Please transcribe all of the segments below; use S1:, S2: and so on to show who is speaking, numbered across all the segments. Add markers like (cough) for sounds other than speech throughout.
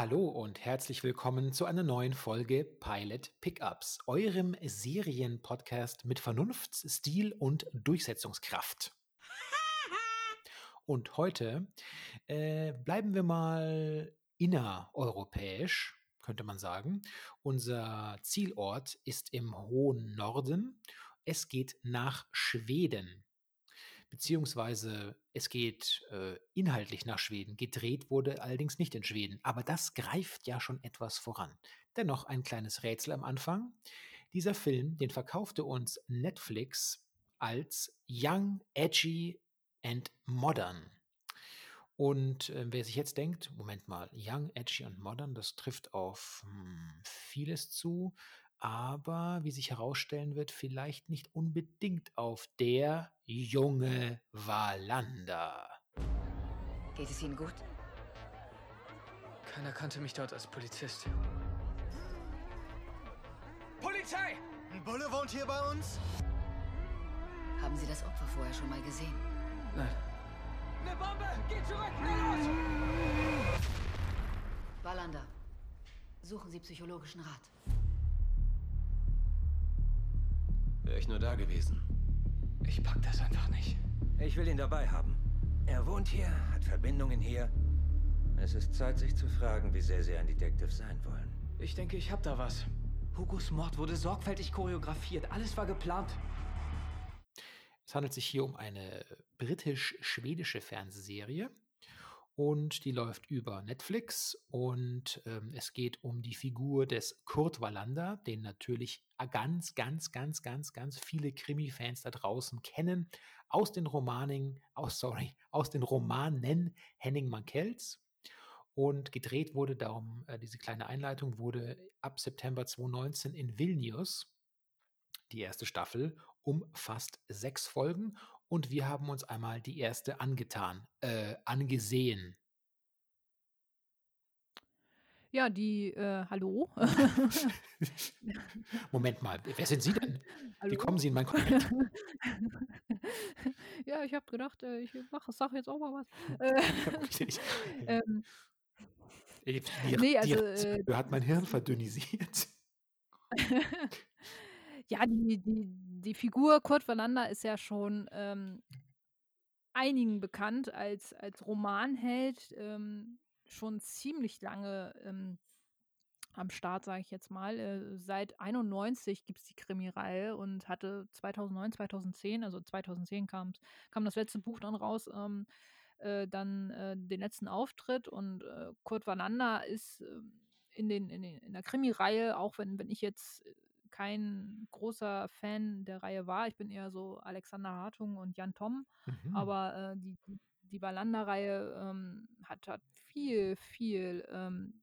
S1: Hallo und herzlich willkommen zu einer neuen Folge Pilot Pickups, eurem Serienpodcast mit Vernunft, Stil und Durchsetzungskraft. Und heute äh, bleiben wir mal innereuropäisch, könnte man sagen. Unser Zielort ist im hohen Norden. Es geht nach Schweden beziehungsweise es geht äh, inhaltlich nach Schweden. Gedreht wurde allerdings nicht in Schweden, aber das greift ja schon etwas voran. Dennoch ein kleines Rätsel am Anfang. Dieser Film, den verkaufte uns Netflix als Young, Edgy and Modern. Und äh, wer sich jetzt denkt, Moment mal, Young, Edgy und Modern, das trifft auf hm, vieles zu, aber wie sich herausstellen wird, vielleicht nicht unbedingt auf der junge Wallander.
S2: Geht es Ihnen gut?
S3: Keiner kannte mich dort als Polizist.
S4: Polizei! Ein Bulle wohnt hier bei uns?
S2: Haben Sie das Opfer vorher schon mal gesehen?
S3: Nein.
S4: Eine Bombe! Geht zurück! Los!
S2: Wallander, suchen Sie psychologischen Rat.
S5: Wäre ich nur da gewesen.
S3: Ich pack das einfach nicht.
S6: Ich will ihn dabei haben. Er wohnt hier, hat Verbindungen hier. Es ist Zeit, sich zu fragen, wie sehr Sie ein Detective sein wollen.
S3: Ich denke, ich hab da was. Hugos Mord wurde sorgfältig choreografiert. Alles war geplant.
S1: Es handelt sich hier um eine britisch-schwedische Fernsehserie und die läuft über Netflix und ähm, es geht um die Figur des Kurt Wallander, den natürlich ganz, ganz, ganz, ganz, ganz viele Krimi-Fans da draußen kennen aus den Romanen, aus, sorry, aus den Romanen Henning Mankels. Und gedreht wurde darum, äh, diese kleine Einleitung wurde ab September 2019 in Vilnius die erste Staffel umfasst sechs Folgen und wir haben uns einmal die erste angetan, äh, angesehen.
S7: Ja, die, äh, hallo? (laughs)
S1: Moment mal, wer sind Sie denn?
S7: Hallo?
S1: Wie kommen Sie in mein Kontakt? (laughs)
S7: ja, ich habe gedacht, äh, ich mache, sag jetzt auch mal was. (laughs) Äh, ähm,
S1: die,
S7: nee, also,
S1: die
S7: äh,
S1: hat mein Hirn verdünnisiert.
S7: ja, die, die, die Figur Kurt Wallander ist ja schon ähm, einigen bekannt als, als Romanheld, ähm, schon ziemlich lange ähm, am Start, sage ich jetzt mal. Äh, seit 91 gibt es die Krimi-Reihe und hatte 2009, 2010, also 2010 kam, das letzte Buch dann raus, ähm, äh, dann äh, den letzten Auftritt und äh, Kurt Wallander ist ähm, in, den, in, den, in der Krimi-Reihe, auch wenn, wenn ich jetzt äh, kein großer Fan der Reihe war. Ich bin eher so Alexander Hartung und Jan Tom.
S1: Mhm.
S7: Aber äh, die, die Wallander-Reihe ähm, hat, hat viel, viel, ähm,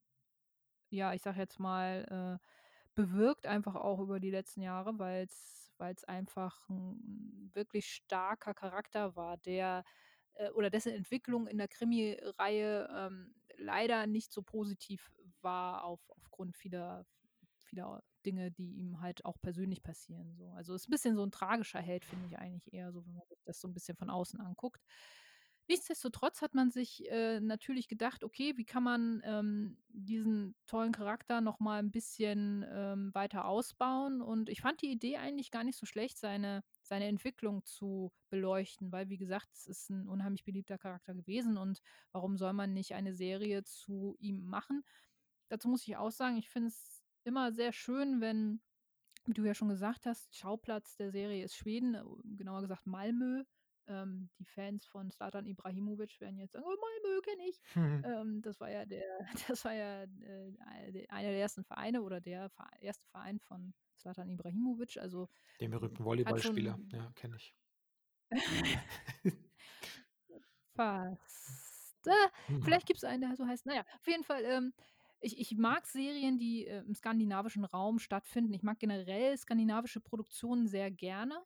S7: ja, ich sag jetzt mal, äh, bewirkt einfach auch über die letzten Jahre, weil es einfach ein wirklich starker Charakter war, der äh, oder dessen Entwicklung in der Krimi-Reihe ähm, leider nicht so positiv war auf, aufgrund vieler, vieler Dinge, die ihm halt auch persönlich passieren. So. Also ist ein bisschen so ein tragischer Held, finde ich eigentlich eher so, wenn man sich das so ein bisschen von außen anguckt. Nichtsdestotrotz hat man sich äh, natürlich gedacht, okay, wie kann man ähm, diesen tollen Charakter noch mal ein bisschen ähm, weiter ausbauen? Und ich fand die Idee eigentlich gar nicht so schlecht, seine, seine Entwicklung zu beleuchten, weil, wie gesagt, es ist ein unheimlich beliebter Charakter gewesen und warum soll man nicht eine Serie zu ihm machen? Dazu muss ich auch sagen, ich finde es immer sehr schön, wenn, wie du ja schon gesagt hast, Schauplatz der Serie ist Schweden, äh, genauer gesagt Malmö. Ähm, die Fans von Slatan Ibrahimovic werden jetzt sagen, oh, Malmö kenne ich. (laughs) Ähm, das war ja der, (laughs) das war ja äh, einer der ersten Vereine oder der erste Verein von Slatan Ibrahimovic. Also
S1: den berühmten Volleyballspieler, ja, kenne ich. (laughs)
S7: Fast. Äh,
S1: Mhm.
S7: vielleicht gibt es einen, der so heißt. Naja, auf jeden Fall, ähm, ich, ich mag Serien, die äh, im skandinavischen Raum stattfinden. Ich mag generell skandinavische Produktionen sehr gerne.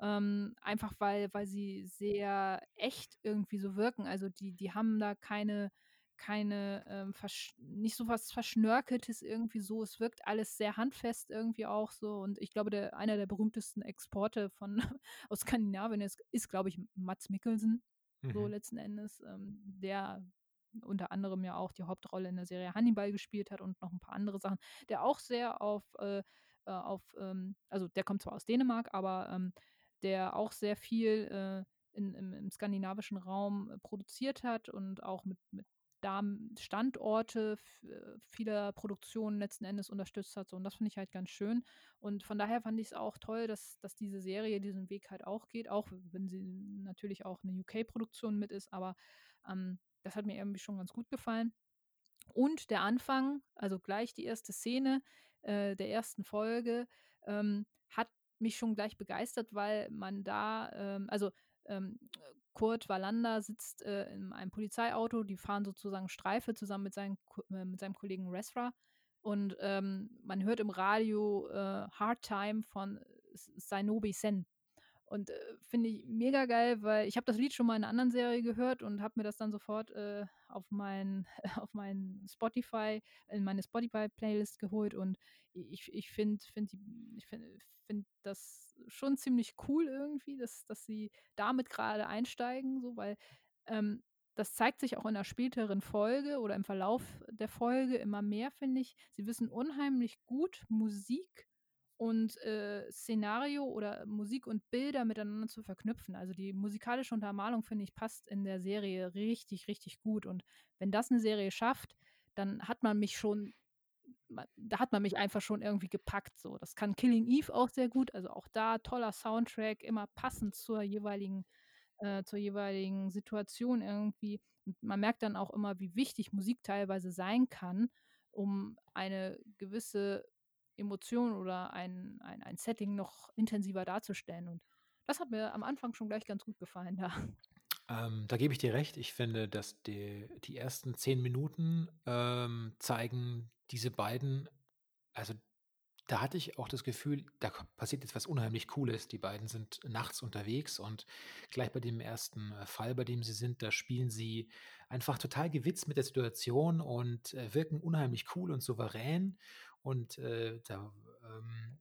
S7: Ähm, einfach weil, weil sie sehr echt irgendwie so wirken. Also die, die haben da keine, keine, ähm, nicht so was Verschnörkeltes irgendwie so. Es wirkt alles sehr handfest irgendwie auch so. Und ich glaube, der, einer der berühmtesten Exporte von (laughs) aus Skandinavien ist, ist glaube ich, Mats Mikkelsen. So
S1: Mhm.
S7: letzten Endes. Ähm, der unter anderem ja auch die Hauptrolle in der Serie Hannibal gespielt hat und noch ein paar andere Sachen, der auch sehr auf, äh, äh auf ähm, also der kommt zwar aus Dänemark, aber ähm, der auch sehr viel äh, in, im, im, skandinavischen Raum äh, produziert hat und auch mit, mit Standorte äh, vieler Produktionen letzten Endes unterstützt hat. So. Und das finde ich halt ganz schön. Und von daher fand ich es auch toll, dass, dass diese Serie diesen Weg halt auch geht, auch wenn sie natürlich auch eine UK-Produktion mit ist, aber ähm, das hat mir irgendwie schon ganz gut gefallen. Und der Anfang, also gleich die erste Szene äh, der ersten Folge, ähm, hat mich schon gleich begeistert, weil man da, ähm, also ähm, Kurt Wallander sitzt äh, in einem Polizeiauto, die fahren sozusagen Streife zusammen mit, seinen, äh, mit seinem Kollegen Resra. Und ähm, man hört im Radio äh, Hard Time von Sainobi Sen. Und äh, finde ich mega geil, weil ich habe das Lied schon mal in einer anderen Serie gehört und habe mir das dann sofort äh, auf mein (laughs) auf mein Spotify in meine Spotify Playlist geholt und ich, ich finde find ich finde find das schon ziemlich cool irgendwie, dass dass sie damit gerade einsteigen, so weil ähm, das zeigt sich auch in der späteren Folge oder im Verlauf der Folge immer mehr, finde ich. Sie wissen unheimlich gut Musik und äh, Szenario oder Musik und Bilder miteinander zu verknüpfen. Also die musikalische Untermalung, finde ich, passt in der Serie richtig, richtig gut. Und wenn das eine Serie schafft, dann hat man mich schon, da hat man mich einfach schon irgendwie gepackt. So. Das kann Killing Eve auch sehr gut. Also auch da toller Soundtrack, immer passend zur jeweiligen, äh, zur jeweiligen Situation irgendwie. Und man merkt dann auch immer, wie wichtig Musik teilweise sein kann, um eine gewisse Emotion oder ein, ein, ein Setting noch intensiver darzustellen. Und das hat mir am Anfang schon gleich ganz gut gefallen. Ja.
S1: Ähm, da gebe ich dir recht. Ich finde, dass die, die ersten zehn Minuten ähm, zeigen diese beiden, also da hatte ich auch das Gefühl, da passiert jetzt was unheimlich Cooles. Die beiden sind nachts unterwegs und gleich bei dem ersten äh, Fall, bei dem sie sind, da spielen sie einfach total gewitzt mit der Situation und äh, wirken unheimlich cool und souverän. Und äh, da, ähm,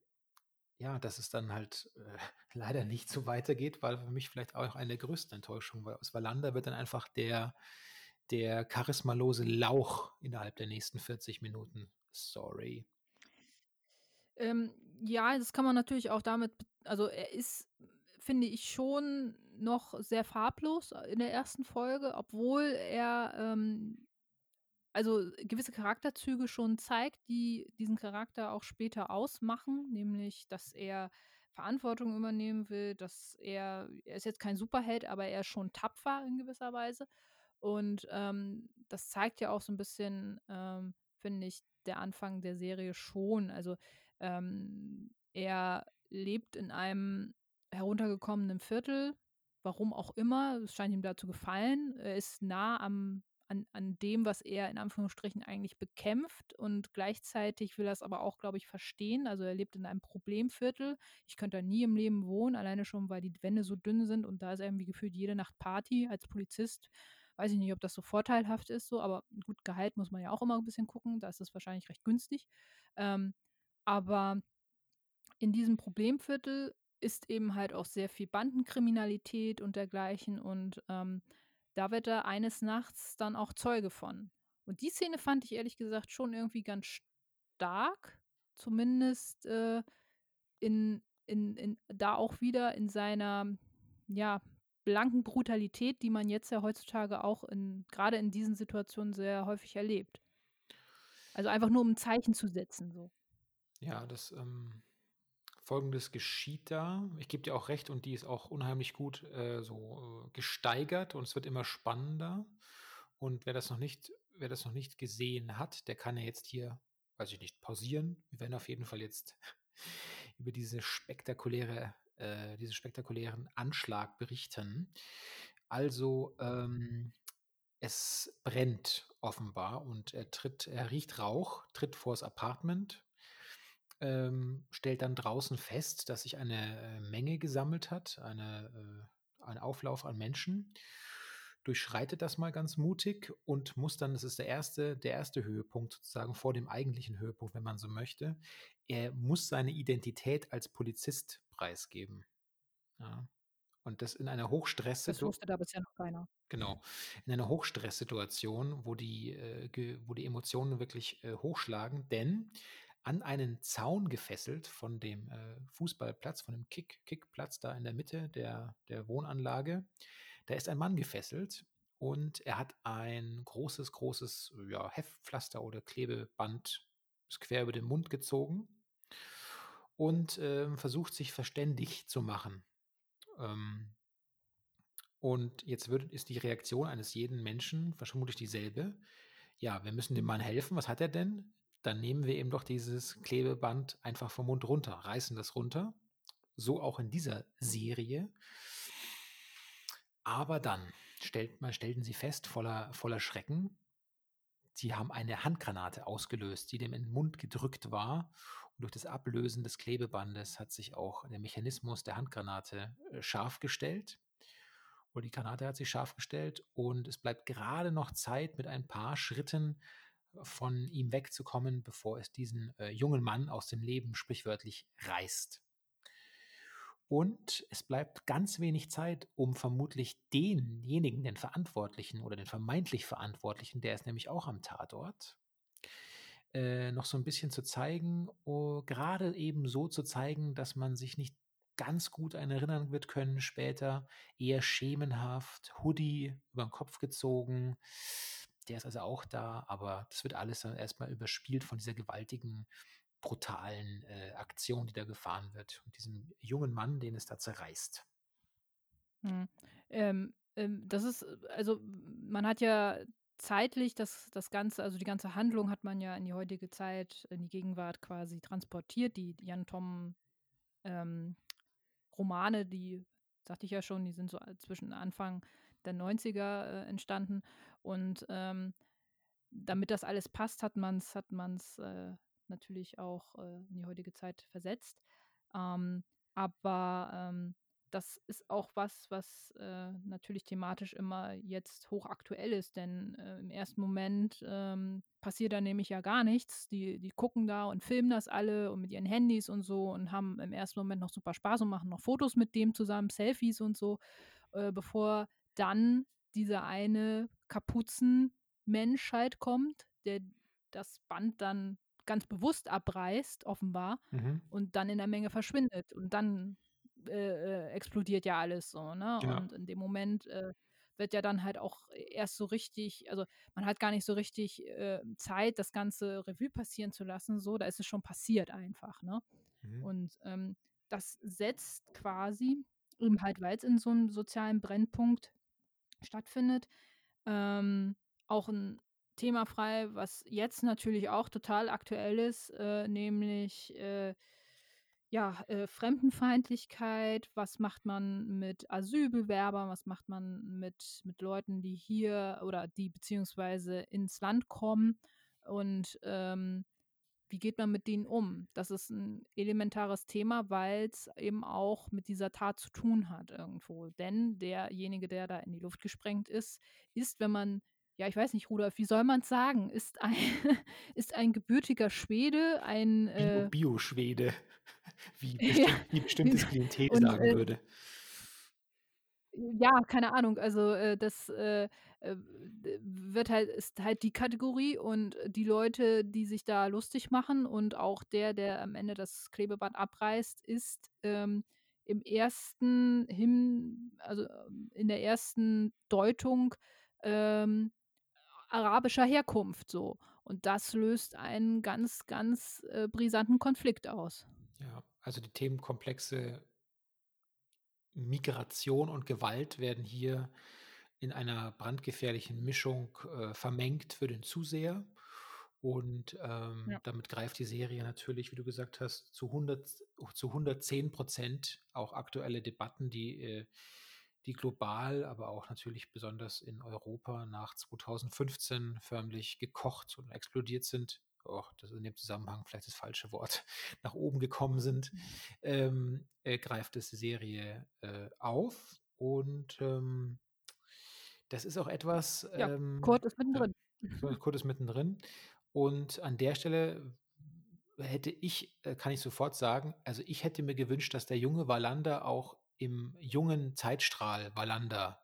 S1: ja, dass es dann halt äh, (laughs) leider nicht so weitergeht, war für mich vielleicht auch eine der größten Enttäuschungen, weil aus Wallander wird dann einfach der, der charismalose Lauch innerhalb der nächsten 40 Minuten. Sorry.
S7: Ähm, ja, das kann man natürlich auch damit, also er ist, finde ich, schon noch sehr farblos in der ersten Folge, obwohl er ähm, also gewisse Charakterzüge schon zeigt, die diesen Charakter auch später ausmachen, nämlich, dass er Verantwortung übernehmen will, dass er, er ist jetzt kein Superheld, aber er ist schon tapfer in gewisser Weise. Und ähm, das zeigt ja auch so ein bisschen, ähm, finde ich, der Anfang der Serie schon. Also ähm, er lebt in einem heruntergekommenen Viertel, warum auch immer, es scheint ihm da zu gefallen. Er ist nah am an, an dem, was er in Anführungsstrichen eigentlich bekämpft und gleichzeitig will er es aber auch, glaube ich, verstehen. Also er lebt in einem Problemviertel. Ich könnte da nie im Leben wohnen, alleine schon, weil die Wände so dünn sind und da ist irgendwie gefühlt jede Nacht Party als Polizist. Weiß ich nicht, ob das so vorteilhaft ist, so, aber gut, Gehalt muss man ja auch immer ein bisschen gucken. Da ist es wahrscheinlich recht günstig. Ähm, aber in diesem Problemviertel ist eben halt auch sehr viel Bandenkriminalität und dergleichen und ähm, da wird er eines Nachts dann auch Zeuge von. Und die Szene fand ich ehrlich gesagt schon irgendwie ganz stark, zumindest äh, in, in, in, da auch wieder in seiner, ja, blanken Brutalität, die man jetzt ja heutzutage auch in, gerade in diesen Situationen sehr häufig erlebt. Also einfach nur um ein Zeichen zu setzen, so.
S1: Ja, das, ähm, Folgendes geschieht da. Ich gebe dir auch recht und die ist auch unheimlich gut äh, so äh, gesteigert und es wird immer spannender. Und wer das noch nicht, wer das noch nicht gesehen hat, der kann ja jetzt hier, weiß ich nicht, pausieren. Wir werden auf jeden Fall jetzt (laughs) über diese spektakuläre, äh, diesen spektakulären Anschlag berichten. Also ähm, es brennt offenbar und er tritt, er riecht Rauch, tritt vors Apartment, ähm, stellt dann draußen fest, dass sich eine äh, Menge gesammelt hat, eine, äh, ein Auflauf an Menschen, durchschreitet das mal ganz mutig und muss dann, das ist der erste, der erste Höhepunkt sozusagen vor dem eigentlichen Höhepunkt, wenn man so möchte, er muss seine Identität als Polizist preisgeben. Ja. Und das in einer
S7: Das
S1: Hochstresssitu
S7: wusste da bisher noch keiner.
S1: genau, in einer Hochstresssituation, wo die, äh, wo die Emotionen wirklich, äh, hochschlagen, denn an einen Zaun gefesselt von dem, äh, Fußballplatz, von dem Kick Kickplatz da in der Mitte der der Wohnanlage, da ist ein Mann gefesselt und er hat ein großes, großes, ja, Heftpflaster oder Klebeband quer über den Mund gezogen und, ähm, versucht, sich verständig zu machen. Ähm und jetzt wird ist die Reaktion eines jeden Menschen vermutlich dieselbe. Ja, wir müssen dem Mann helfen. Was hat er denn? Dann nehmen wir ihm doch dieses Klebeband einfach vom Mund runter, reißen das runter. So auch in dieser Serie. Aber dann stellt stellten sie fest, voller voller Schrecken, sie haben eine Handgranate ausgelöst, die dem in den Mund gedrückt war. Und durch das Ablösen des Klebebandes hat sich auch der Mechanismus der Handgranate, äh, scharf gestellt. Oder die Granate hat sich scharf gestellt und es bleibt gerade noch Zeit, mit ein paar Schritten von ihm wegzukommen, bevor es diesen, äh, jungen Mann aus dem Leben sprichwörtlich reißt. Und es bleibt ganz wenig Zeit, um vermutlich denjenigen, den Verantwortlichen oder den vermeintlich Verantwortlichen, der ist nämlich auch am Tatort, äh, noch so ein bisschen zu zeigen, oh, gerade eben so zu zeigen, dass man sich nicht ganz gut an erinnern wird können später. Eher schemenhaft, Hoodie über den Kopf gezogen. Der ist also auch da, aber das wird alles dann erstmal überspielt von dieser gewaltigen, brutalen äh, Aktion, die da gefahren wird. Und diesem jungen Mann, den es da zerreißt.
S7: Mhm. Ähm, ähm, das ist, äh, also man hat ja zeitlich das, das Ganze, also die ganze Handlung hat man ja in die heutige Zeit, in die Gegenwart quasi transportiert. Die Jan Tom ähm, Romane, die, sagte ich ja schon, die sind so zwischen Anfang der 90er äh, entstanden. Und ähm, damit das alles passt, hat man es hat äh, natürlich auch äh, in die heutige Zeit versetzt. Ähm, aber ähm, das ist auch was, was äh, natürlich thematisch immer jetzt hochaktuell ist, denn äh, im ersten Moment ähm, passiert da nämlich ja gar nichts. Die, die gucken da und filmen das alle und mit ihren Handys und so und haben im ersten Moment noch super Spaß und machen noch Fotos mit dem zusammen, Selfies und so, äh, bevor dann dieser eine Kapuzenmensch halt kommt, der das Band dann ganz bewusst abreißt, offenbar,
S1: Mhm.
S7: und dann in der Menge verschwindet. Und dann äh, äh, explodiert ja alles so, ne?
S1: Ja.
S7: Und in dem Moment äh, wird ja dann halt auch erst so richtig, also man hat gar nicht so richtig äh, Zeit, das ganze Revue passieren zu lassen, so, da ist es schon passiert einfach, ne?
S1: Mhm.
S7: Und ähm, das setzt quasi, eben halt, weil es in so einem sozialen Brennpunkt stattfindet, ähm, auch ein Thema frei, was jetzt natürlich auch total aktuell ist, äh, nämlich äh, ja, äh, Fremdenfeindlichkeit, was macht man mit Asylbewerbern, was macht man mit, mit Leuten, die hier oder die beziehungsweise ins Land kommen? Und ähm, wie geht man mit denen um? Das ist ein elementares Thema, weil es eben auch mit dieser Tat zu tun hat irgendwo. Denn derjenige, der da in die Luft gesprengt ist, ist, wenn man ja, ich weiß nicht, Rudolf, wie soll man es sagen? Ist ein, (laughs) ist ein gebürtiger Schwede, ein äh,
S1: Bio-Schwede, (laughs) wie (laughs)
S7: ja,
S1: bestimmt wie bestimmtes. Klientel sagen
S7: äh,
S1: würde.
S7: ja, keine Ahnung. Also äh, das äh, wird halt, ist halt die Kategorie und die Leute, die sich da lustig machen und auch der, der am Ende das Klebeband abreißt, ist ähm, im ersten Hin, also ähm, in der ersten Deutung ähm, arabischer Herkunft so. Und das löst einen ganz, ganz äh, brisanten Konflikt aus.
S1: Ja, also die Themenkomplexe Migration und Gewalt werden hier in einer brandgefährlichen Mischung äh, vermengt für den Zuseher. Und ähm,
S7: Ja.
S1: damit greift die Serie natürlich, wie du gesagt hast, zu, 100, zu 110 Prozent auch aktuelle Debatten, die, äh, die global, aber auch natürlich besonders in Europa nach 2015 förmlich gekocht und explodiert sind. Oh, das ist in dem Zusammenhang vielleicht das falsche Wort, (laughs) nach oben gekommen sind, ähm, äh, greift es die Serie äh, auf. Und ähm, das ist auch etwas,
S7: Ja,
S1: ähm,
S7: Kurt ist
S1: ja,
S7: mittendrin.
S1: Kurt ist mittendrin. Und an der Stelle hätte ich, äh, kann ich sofort sagen, also ich hätte mir gewünscht, dass der junge Wallander auch im jungen Zeitstrahl Wallander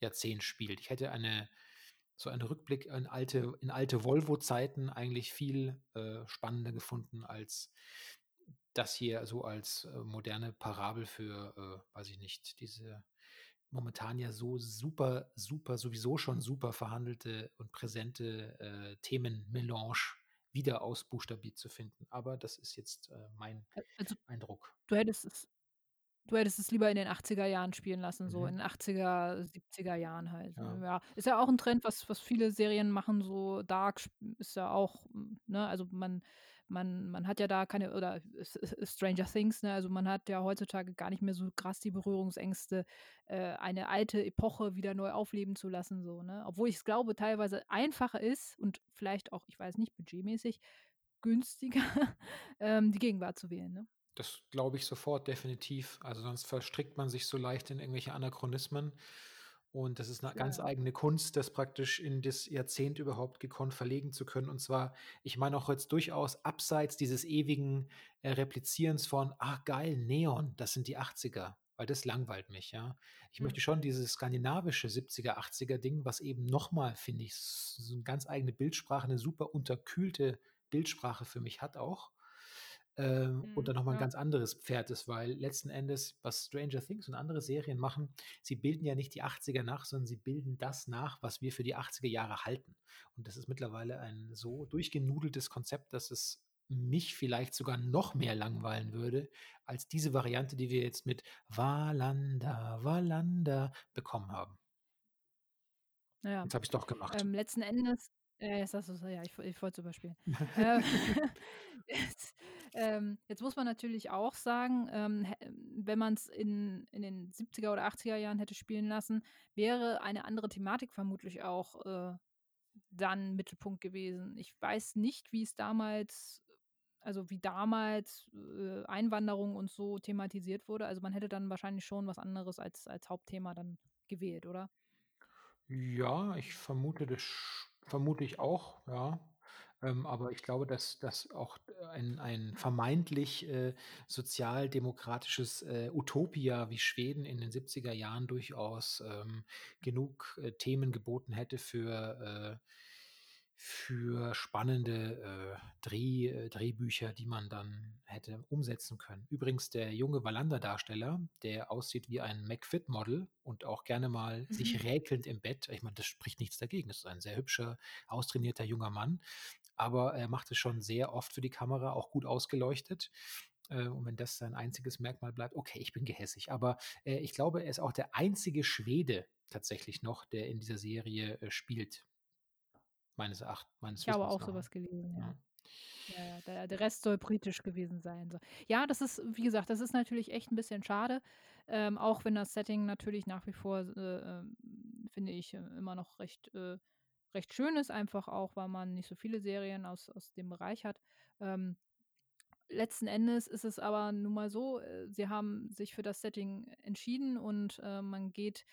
S1: Jahrzehnt spielt. Ich hätte eine so einen Rückblick in alte, in alte Volvo-Zeiten eigentlich viel äh, spannender gefunden als das hier so als äh, moderne Parabel für, äh, weiß ich nicht, diese momentan ja so super, super, sowieso schon super verhandelte und präsente äh, Themenmelange wieder ausbuchstabiert zu finden. Aber das ist jetzt äh, mein
S7: Also,
S1: Eindruck.
S7: du hättest es Du hättest es lieber in den 80er Jahren spielen lassen, so
S1: Mhm.
S7: in den 80er, 70er Jahren halt,
S1: Ja.
S7: Ja, ist ja auch 'n Trend, was was viele Serien machen, so Dark ist ja auch, hm, ne also man man man hat ja da keine oder Stranger Things, ne, also man hat ja heutzutage gar nicht mehr so krass die Berührungsängste, äh, eine alte Epoche wieder neu aufleben zu lassen, so, ne? Obwohl ich's glaube, teilweise einfacher ist und vielleicht auch, ich weiß nicht, budgetmäßig günstiger, (laughs) ähm, die Gegenwart zu wählen, ne?
S1: Das glaube ich sofort, definitiv. Also, sonst verstrickt man sich so leicht in irgendwelche Anachronismen. Und das ist 'ne ganz
S7: Ja.
S1: eigene Kunst, das praktisch in das Jahrzehnt überhaupt gekonnt verlegen zu können. Und zwar, ich meine auch jetzt durchaus abseits dieses ewigen, äh, Replizierens von: „Ah, geil, Neon, das sind die 80er“, weil das langweilt mich, ja. Ich möchte
S7: Mhm.
S1: schon dieses skandinavische 70er, 80er Ding, was eben noch mal, finde ich, so 'ne ganz eigene Bildsprache, 'ne super unterkühlte Bildsprache für mich hat auch. Ähm, und
S7: Mhm,
S1: dann noch mal 'n
S7: ja.
S1: ganz anderes Pferd ist, weil letzten Endes, was Stranger Things und andere Serien machen, sie bilden ja nicht die 80er nach, sondern sie bilden das nach, was wir für die 80er Jahre halten. Und das ist mittlerweile ein so durchgenudeltes Konzept, dass es mich vielleicht sogar noch mehr langweilen würde als diese Variante, die wir jetzt mit Wallander, Wallander bekommen haben.
S7: Ja.
S1: Jetzt habe ich's doch gemacht.
S7: Ähm, letzten Endes äh, jetzt hast ja, ich ich wollte es überspielen. (laughs) (laughs) (laughs) Äh, jetzt ähm, jetzt muss man natürlich auch sagen, ähm, wenn man's in in den 70er oder 80er Jahren hätte spielen lassen, wäre eine andere Thematik vermutlich auch, äh, dann Mittelpunkt gewesen. Ich weiß nicht, wie es damals also wie damals, äh, Einwanderung und so thematisiert wurde. Also, man hätte dann wahrscheinlich schon was anderes als als Hauptthema dann gewählt, oder?
S1: Ja, ich vermute das vermute ich auch, ja. Ähm, aber ich glaube, dass dass auch ein ein vermeintlich, äh, sozialdemokratisches, äh, Utopia wie Schweden in den 70er Jahren durchaus, ähm, genug, äh, Themen geboten hätte für, äh für spannende, äh, Dreh äh, Drehbücher, die man dann hätte umsetzen können. Übrigens der junge Wallander-Darsteller, der aussieht wie ein McFit-Model und auch gerne mal
S7: Mhm.
S1: sich räkelnd im Bett ich meine, das spricht nichts dagegen. Das ist ein sehr hübscher, austrainierter junger Mann, aber er macht es schon sehr oft für die Kamera, auch gut ausgeleuchtet. Äh, und wenn das sein einziges Merkmal bleibt, okay, ich bin gehässig. Aber, äh, ich glaube, er ist auch der einzige Schwede tatsächlich noch, der in dieser Serie, äh, spielt. Meines Eracht meines
S7: Ich habe auch so
S1: nach,
S7: was gelesen, ja.
S1: ja.
S7: Ja, der der Rest soll britisch gewesen sein, so. Ja, das ist wie gesagt, das ist natürlich echt 'n bisschen schade, ähm, auch wenn das Setting natürlich nach wie vor, äh, ähm, finde ich, äh, immer noch recht äh, recht schön ist, einfach auch, weil man nicht so viele Serien aus aus dem Bereich hat. Ähm, letzten Endes ist es aber nun mal so, äh, sie haben sich für das Setting entschieden und, äh, man geht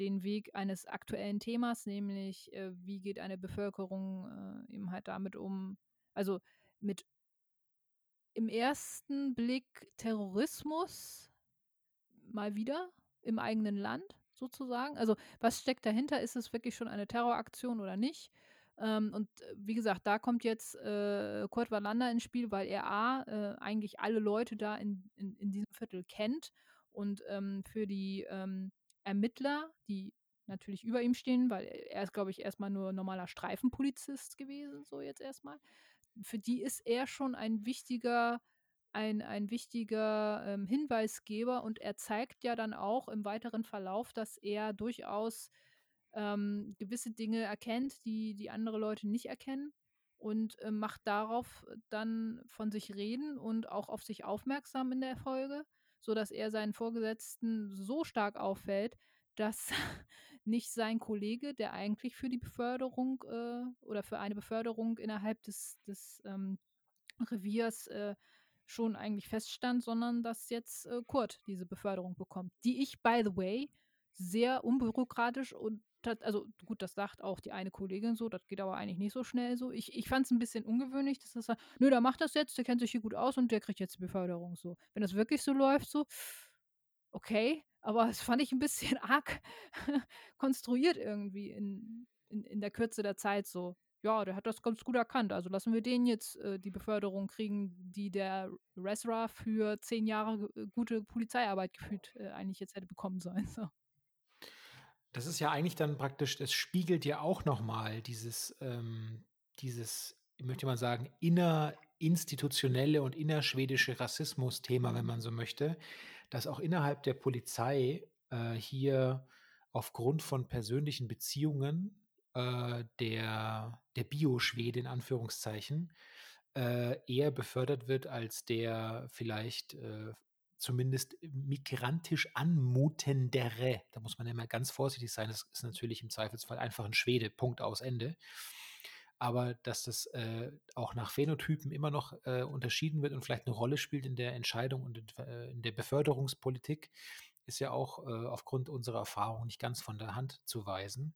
S7: den Weg eines aktuellen Themas, nämlich, äh, wie geht eine Bevölkerung, äh, eben halt damit um also, mit im ersten Blick Terrorismus mal wieder im eigenen Land sozusagen. Also, was steckt dahinter? Ist es wirklich schon eine Terroraktion oder nicht? Ähm, und, äh, wie gesagt, da kommt jetzt, äh, Kurt Wallander ins Spiel, weil er A, äh, eigentlich alle Leute da in in in diesem Viertel kennt und, ähm, für die, ähm, Ermittler, die natürlich über ihm stehen, weil er ist, glaube ich, erst mal nur normaler Streifenpolizist gewesen, so jetzt erst mal. Für die ist er schon ein wichtiger ein ein wichtiger, ähm, Hinweisgeber und er zeigt ja dann auch im weiteren Verlauf, dass er durchaus, ähm, gewisse Dinge erkennt, die die andere Leute nicht erkennen und, ähm, macht darauf dann von sich reden und auch auf sich aufmerksam in der Folge, sodass er seinen Vorgesetzten so stark auffällt, dass (laughs) nicht sein Kollege, der eigentlich für die Beförderung, äh oder für eine Beförderung innerhalb des des, ähm, Reviers, äh, schon eigentlich feststand, sondern dass jetzt, äh, Kurt diese Beförderung bekommt, die ich, by the way, sehr unbürokratisch und also gut, das sagt auch die eine Kollegin so, das geht aber eigentlich nicht so schnell so. Ich ich fand's 'n bisschen ungewöhnlich, dass er sagt: „Nö, der macht das jetzt, der kennt sich hier gut aus und der kriegt jetzt die Beförderung“, so. Wenn das wirklich so läuft so okay, aber das fand ich ein bisschen (laughs) arg konstruiert irgendwie in in in der Kürze der Zeit so. Ja, der hat das ganz gut erkannt, also lassen wir den jetzt, äh, die Beförderung kriegen, die der Rezra für 10 Jahre, äh, gute Polizeiarbeit gefühlt, äh, eigentlich jetzt hätte bekommen sollen, so.
S1: Das ist ja eigentlich dann praktisch das spiegelt ja auch noch mal dieses ähm, dieses, ich möchte mal sagen, innerinstitutionelle und innerschwedische Rassismus-Thema, wenn man so möchte, dass auch innerhalb der Polizei, äh, hier aufgrund von persönlichen Beziehungen, äh, der der Bio-Schwede in Anführungszeichen, äh, eher befördert wird als der vielleicht, äh, zumindest migrantisch anmutendere. Da muss man ja immer ganz vorsichtig sein. Das ist natürlich im Zweifelsfall einfach ein Schwede, Punkt, aus, Ende. Aber dass das äh, auch nach Phänotypen immer noch äh, unterschieden wird und vielleicht eine Rolle spielt in der Entscheidung und in, äh, in der Beförderungspolitik, ist ja auch äh, aufgrund unserer Erfahrung nicht ganz von der Hand zu weisen.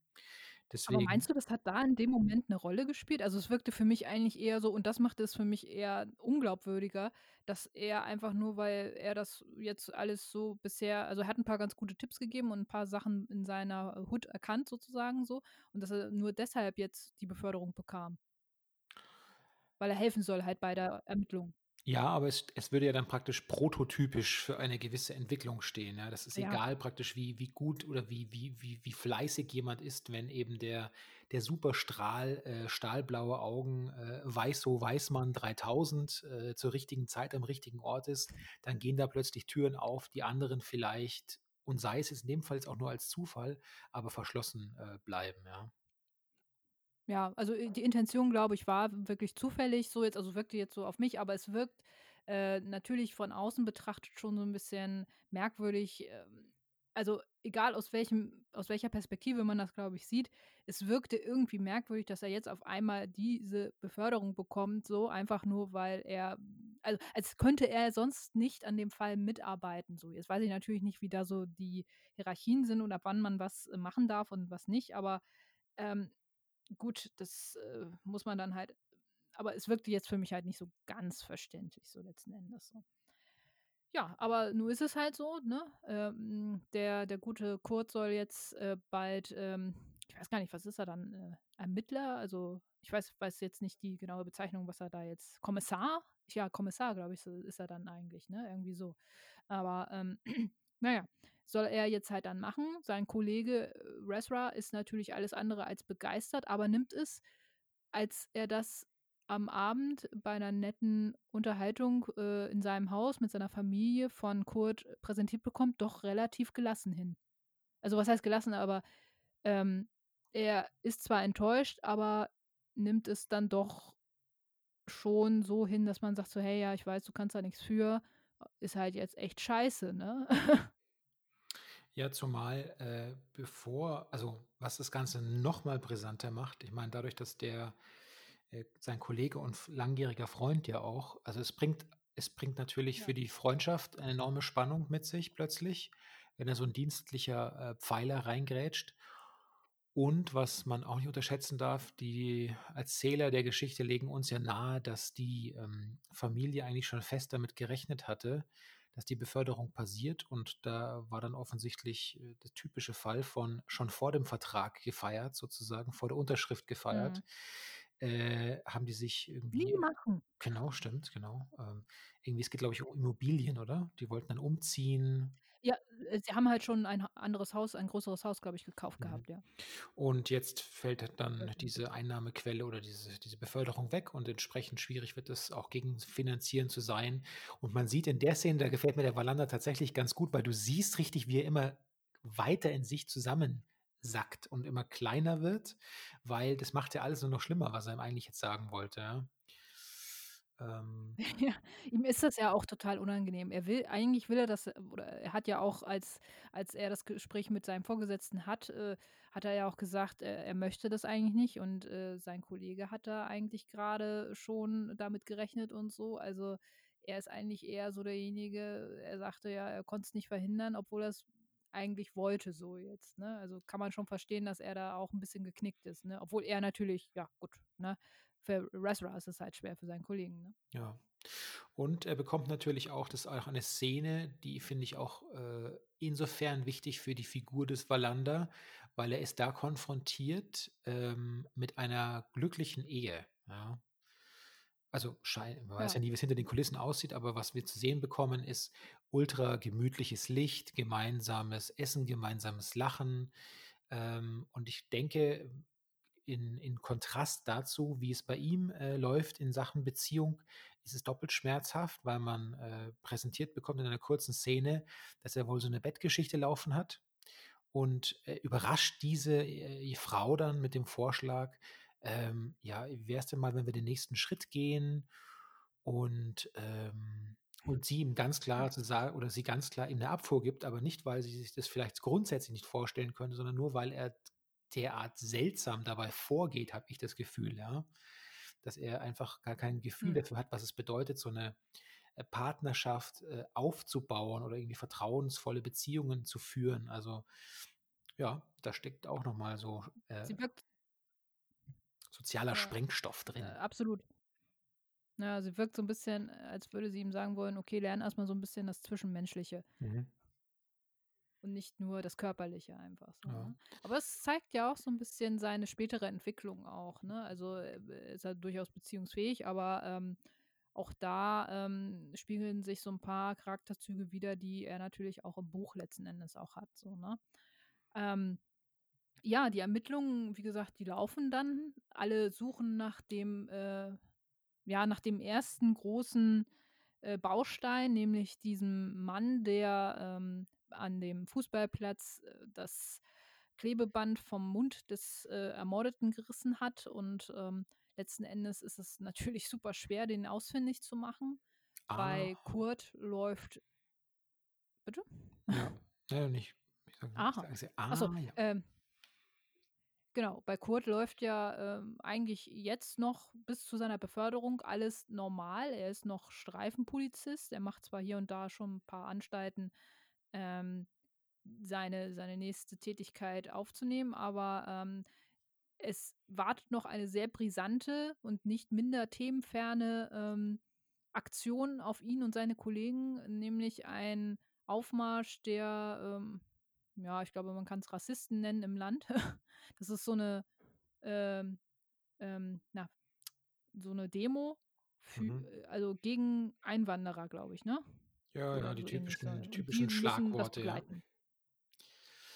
S7: Aber
S1: Deswegen,
S7: meinst du, das hat da in dem Moment eine Rolle gespielt? Also, es wirkte für mich eigentlich eher so und das machte es für mich eher unglaubwürdiger, dass er einfach nur, weil er das jetzt alles so bisher also, er hat ein paar ganz gute Tipps gegeben und ein paar Sachen in seiner Hut erkannt sozusagen so und dass er nur deshalb jetzt die Beförderung bekam. Weil er helfen soll halt bei der Ermittlung.
S1: Ja, aber es es würde ja dann praktisch prototypisch für eine gewisse Entwicklung stehen, ja? Das ist
S7: Ja.
S1: egal praktisch, wie wie gut oder wie wie wie wie fleißig jemand ist, wenn eben der der Superstrahl, äh, stahlblaue Augen, äh, Weißo Weißmann 3000, äh, zur richtigen Zeit am richtigen Ort ist, dann gehen da plötzlich Türen auf, die anderen vielleicht und sei es in dem Fall jetzt auch nur als Zufall, aber verschlossen, äh, bleiben, ja.
S7: Ja, also, äh, die Intention, glaube ich, war wirklich zufällig so jetzt also, wirkte jetzt so auf mich, aber es wirkt, äh, natürlich von außen betrachtet schon so ein bisschen merkwürdig, ähm, also, egal aus welchem aus welcher Perspektive man das, glaube ich, sieht, es wirkte irgendwie merkwürdig, dass er jetzt auf einmal diese Beförderung bekommt, so einfach nur, weil er also, als könnte er sonst nicht an dem Fall mitarbeiten, so. Jetzt weiß ich natürlich nicht, wie da so die Hierarchien sind und ab wann man was, äh, machen darf und was nicht, aber, ähm Gut, das, äh, muss man dann halt aber es wirkte jetzt für mich halt nicht so ganz verständlich so letzten Endes so. Ja, aber nun ist es halt so, ne? Ähm, der der gute Kurt soll jetzt, äh, bald, ähm ich weiß gar nicht, was ist er dann, äh, Ermittler? Also, ich weiß weiß jetzt nicht die genaue Bezeichnung, was er da jetzt Kommissar? Ja, Kommissar, glaube ich, so ist er dann eigentlich, ne? Irgendwie so. Aber, ähm, (clears throat) na ja, soll er jetzt halt dann machen. Sein Kollege, äh, Rezra ist natürlich alles andere als begeistert, aber nimmt es, als er das am Abend bei einer netten Unterhaltung, äh, in seinem Haus mit seiner Familie von Kurt präsentiert bekommt, doch relativ gelassen hin. Also, was heißt gelassen, aber, ähm, er ist zwar enttäuscht, aber nimmt es dann doch schon so hin, dass man sagt so: „Hey, ja, ich weiß, du kannst da nichts für. Ist halt jetzt echt scheiße“, ne? (laughs)
S1: Ja, zumal, äh, bevor also, was das Ganze noch mal brisanter macht, ich meine, dadurch, dass der äh, sein Kollege und langjähriger Freund ja auch also, es bringt es bringt natürlich
S7: Ja.
S1: für die Freundschaft eine enorme Spannung mit sich plötzlich, wenn da so ein dienstlicher, äh, Pfeiler reingrätscht. Und was man auch nicht unterschätzen darf, die Erzähler der Geschichte legen uns ja nahe, dass die, ähm, Familie eigentlich schon fest damit gerechnet hatte, dass die Beförderung passiert und da war dann offensichtlich, äh, der typische Fall von schon vor dem Vertrag gefeiert sozusagen, vor der Unterschrift gefeiert,
S7: Mhm.
S1: äh, haben die sich
S7: Nie
S1: irgendwie
S7: machen.
S1: genau, stimmt, genau. Ähm, irgendwie es geht, glaube ich, um Immobilien, oder? Die wollten dann umziehen.
S7: Ja, äh, sie haben halt schon ein anderes Haus ein größeres Haus, glaube ich, gekauft
S1: Mhm.
S7: gehabt, ja.
S1: Und jetzt fällt halt dann
S7: Äh,
S1: diese Einnahmequelle oder diese diese Beförderung weg und entsprechend schwierig wird es auch gegenfinanzieren zu sein. Und man sieht in der Szene, da gefällt mir der Wallander tatsächlich ganz gut, weil du siehst richtig, wie er immer weiter in sich zusammensackt und immer kleiner wird, weil das macht ja alles nur noch schlimmer, was er ihm eigentlich jetzt sagen wollte. Ähm, (laughs)
S7: Ja, ihm ist das ja auch total unangenehm. Er will eigentlich will er das äh, oder er hat ja auch, als als er das Gespräch mit seinem Vorgesetzten hat, äh, hat er ja auch gesagt, äh, er möchte das eigentlich nicht und, äh, sein Kollege hat da eigentlich grade schon damit gerechnet und so. Also, er ist eigentlich eher so derjenige er sagte ja, er konnt's nicht verhindern, obwohl er's eigentlich wollte so jetzt, ne? Also, kann man schon verstehen, dass er da auch ein bisschen geknickt ist, ne? Obwohl er natürlich ja gut, ne? Für Wrestler ist es halt schwer für seinen Kollegen, ne?
S1: Ja. Und er bekommt natürlich auch das auch eine Szene, die finde ich auch, äh, insofern wichtig für die Figur des Wallander, weil er ist da konfrontiert, ähm, mit einer glücklichen Ehe, ja. Also, schein man weiß ja
S7: Ja.
S1: nie, wie's hinter den Kulissen aussieht, aber was wir zu sehen bekommen, ist ultra gemütliches Licht, gemeinsames Essen, gemeinsames Lachen. Ähm, und ich denke, in in Kontrast dazu, wie es bei ihm, äh, läuft in Sachen Beziehung, ist es doppelt schmerzhaft, weil man, äh, präsentiert bekommt in einer kurzen Szene, dass er wohl so 'ne Bettgeschichte laufen hat und, äh, überrascht diese, äh, Frau dann mit dem Vorschlag, ähm: „Ja, wie wär's denn mal, wenn wir den nächsten Schritt gehen?“ Und, ähm und sie ihm ganz klar zu sa oder sie ganz klar ihm 'ne Abfuhr gibt, aber nicht, weil sie sich das vielleicht grundsätzlich nicht vorstellen könnte, sondern nur, weil er derart seltsam dabei vorgeht, habe ich das Gefühl, ja, dass er einfach gar kein Gefühl
S7: Mhm.
S1: dafür hat, was es bedeutet, so 'ne, äh, Partnerschaft, äh, aufzubauen oder irgendwie vertrauensvolle Beziehungen zu führen. Also, ja, da steckt auch noch mal so, äh sozialer
S7: Ja,
S1: Sprengstoff
S7: äh,
S1: drin.
S7: absolut. Ja, sie wirkt so 'n bisschen, äh, als würde sie ihm sagen wollen: „Okay, lern erst mal so 'n bisschen das Zwischenmenschliche.“
S1: Mhm.
S7: Und nicht nur das Körperliche einfach so,
S1: Ja.
S7: ne? Aber es zeigt ja auch so 'n bisschen seine spätere Entwicklung auch, ne? Also, äh, er ist halt durchaus beziehungsfähig, aber, ähm, auch da, ähm, spiegeln sich so 'n paar Charakterzüge wider, die er natürlich auch im Buch letzten Endes auch hat so, ne? Ähm, ja, die Ermittlungen, wie gesagt, die laufen dann. Alle suchen nach dem, äh ja, nach dem ersten großen, äh, Baustein, nämlich diesem Mann, der, ähm, an dem Fußballplatz, äh, das Klebeband vom Mund des, äh, Ermordeten gerissen hat und, ähm, letzten Endes ist es natürlich (laughs) super schwer, den ausfindig zu machen. Bei
S1: Ah.
S7: Kurt läuft Bitte?
S1: Ja. (laughs) Ja, nicht ich ich
S7: Aha.
S1: sage sie
S7: Ach so,
S1: ah, ja.
S7: ähm genau, bei Kurt läuft ja, ähm, eigentlich jetzt noch bis zu seiner Beförderung alles normal. Er ist noch Streifenpolizist. Er macht zwar hier und da schon 'n paar Anstalten, ähm, seine seine nächste Tätigkeit aufzunehmen, aber, ähm, es wartet noch eine sehr brisante und nicht minder themenferne, ähm, Aktion auf ihn und seine Kollegen, nämlich ein Aufmarsch der, ähm ja, ich glaube, man kann's Rassisten nennen im Land. (laughs) Das ist so 'ne, ähm ähm, na, so 'ne Demo fü
S1: Mhm.
S7: äh, also, gegen Einwanderer, glaube ich, ne?
S1: Ja, ja, die
S7: so ähnlich
S1: typischen die
S7: die
S1: typischen
S7: das
S1: Schlagworte, ja.
S7: begleiten.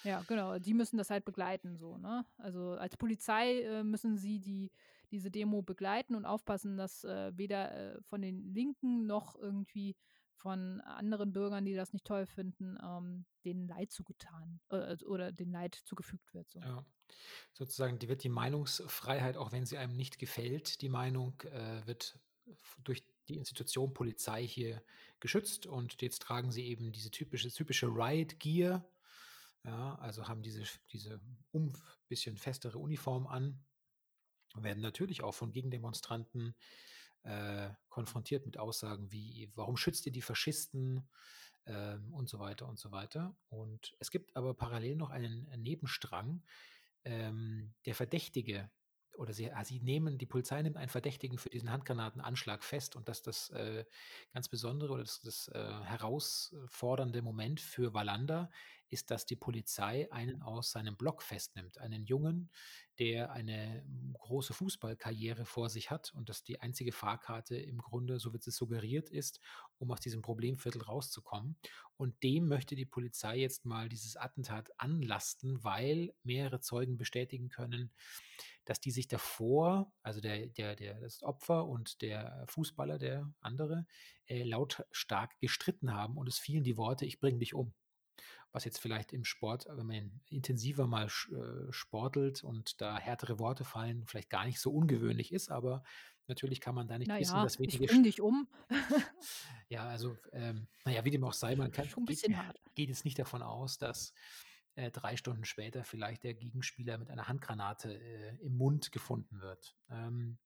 S7: Ja, genau, die müssen das halt begleiten so, ne? Also, als Polizei, äh, müssen sie die diese Demo begleiten und aufpassen, dass, äh, weder, äh, von den Linken noch irgendwie von anderen Bürgern, die das nicht toll finden, ähm, denen Leid zugetan äh, also, oder denen Leid zugefügt wird so.
S1: Ja. Sozusagen, die wird die Meinungsfreiheit, auch wenn sie einem nicht gefällt, die Meinung, äh, wird durch die Institution Polizei hier geschützt und jetzt tragen sie eben diese typische typische Riot Gear, ja, also, haben diese diese umf bisschen festere Uniform an, werden natürlich auch von Gegendemonstranten, äh, konfrontiert mit Aussagen wie: „Warum schützt ihr die Faschisten?“ Ähm, und so weiter und so weiter. Und es gibt aber parallel noch einen, Nebenstrang. Ähm, der Verdächtige oder sie ah, sie nehmen die Polizei nimmt einen Verdächtigen für diesen Handgranatenanschlag fest und das das, äh, ganz Besondere oder das das, äh, herausfordernde Moment für Wallander ist, dass die Polizei einen aus seinem Block festnimmt. Einen Jungen, der eine, große Fußballkarriere vor sich hat und das die einzige Fahrkarte im Grunde, so wird es suggeriert, ist, um aus diesem Problemviertel rauszukommen. Und dem möchte die Polizei jetzt mal dieses Attentat anlasten, weil mehrere Zeugen bestätigen können, dass die sich davor also, der der der das Opfer und der Fußballer, der andere, äh, lautstark gestritten haben und es fielen die Worte: „Ich bringe dich um.“ Was jetzt vielleicht im Sport, wenn man intensiver mal äh, sportelt und da härtere Worte fallen, vielleicht gar nicht so ungewöhnlich ist, aber natürlich kann man da nicht
S7: Na
S1: wissen, dass
S7: ich
S1: wenige sch
S7: dich um. (laughs)
S1: Ja, also, ähm, na ja, wie dem auch sei, man kann
S7: Schon 'n
S1: geht
S7: bisschen hart.
S1: geht jetzt nicht davon aus, dass, äh, 3 Stunden später vielleicht der Gegenspieler mit einer Handgranate, äh, im Mund gefunden wird. Ähm,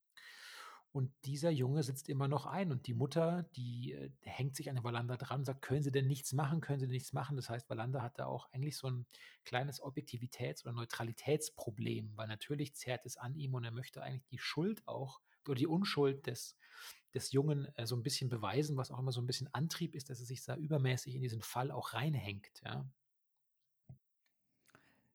S1: Und dieser Junge sitzt immer noch ein und die Mutter, die äh, hängt sich an den Wallander dran und sagt, können Sie denn nichts machen, können Sie denn nichts machen? Das heißt, Wallander hat da auch eigentlich so ein kleines Objektivitäts- oder Neutralitätsproblem, weil natürlich zerrt es an ihm und er möchte eigentlich die Schuld auch oder die Unschuld des, des Jungen äh, so ein bisschen beweisen, was auch immer so ein bisschen Antrieb ist, dass er sich da übermäßig in diesen Fall auch reinhängt, ja.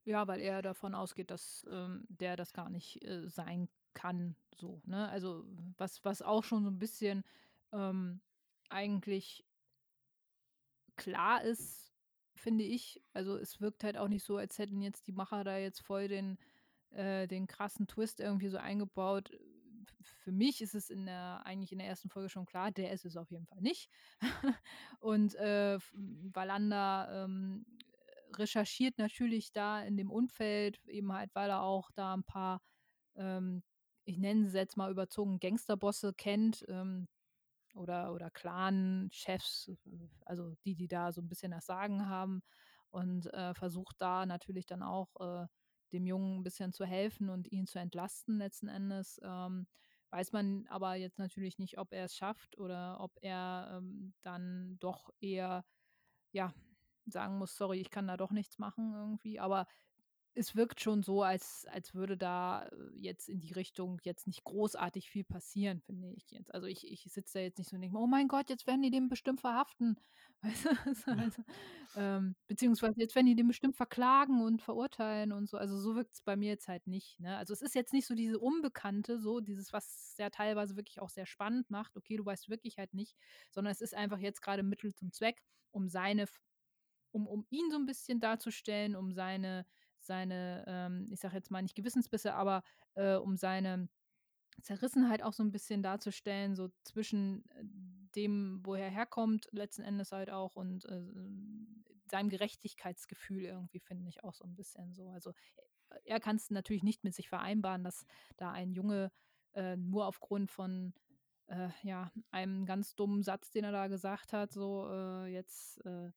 S7: Ja, weil er davon ausgeht, dass ähm, der das gar nicht äh, sein kann, so, ne? Also, was was auch schon so ein bisschen, ähm, eigentlich klar ist, finde ich. Also, es wirkt halt auch nicht so, als hätten jetzt die Macher da jetzt voll den äh, den krassen Twist irgendwie so eingebaut. für mich ist es in der eigentlich in der ersten Folge schon klar, der ist es auf jeden Fall nicht. (laughs) Und, äh, Wallander, ähm, recherchiert natürlich da in dem Umfeld, eben halt, weil er auch da ein paar, ähm ich nenne sie jetzt mal überzogen, Gangsterbosse kennt, ähm, oder oder Clan-Chefs, also die, die da so ein bisschen das Sagen haben und, äh, versucht da natürlich dann auch, äh, dem Jungen ein bisschen zu helfen und ihn zu entlasten letzten Endes. Ähm, weiß man aber jetzt natürlich nicht, ob er es schafft oder ob er, ähm, dann doch eher, ja, sagen muss: „Sorry, ich kann da doch nichts machen“, irgendwie. Aber es wirkt schon so, als als würde da, äh, jetzt in die Richtung jetzt nicht großartig viel passieren, finde ich jetzt. Also, ich ich sitze da jetzt nicht so und denke mir: „Oh mein Gott, jetzt werden die den bestimmt verhaften.“ (laughs) Weißt du? Also, ähm, beziehungsweise jetzt werden die den bestimmt verklagen und verurteilen und so. Also, so wirkt es bei mir jetzt halt nicht, ne? Also, es ist jetzt nicht so diese Unbekannte, so dieses, was ja teilweise wirklich auch sehr spannend macht. Okay, du weißt wirklich halt nicht, sondern es ist einfach jetzt gerade Mittel zum Zweck, um seine um um ihn so ein bisschen darzustellen, um seine seine, ähm, ich sage jetzt mal nicht Gewissensbisse, aber, äh, um seine Zerrissenheit auch so ein bisschen darzustellen, so zwischen, äh, dem, wo er herkommt, letzten Endes halt auch und, äh, seinem Gerechtigkeitsgefühl irgendwie, finde ich auch so ein bisschen so. Also, e er kann es natürlich nicht mit sich vereinbaren, dass da ein Junge, äh, nur aufgrund von, äh, ja, einem ganz dummen Satz, den er da gesagt hat, so, äh, jetzt, äh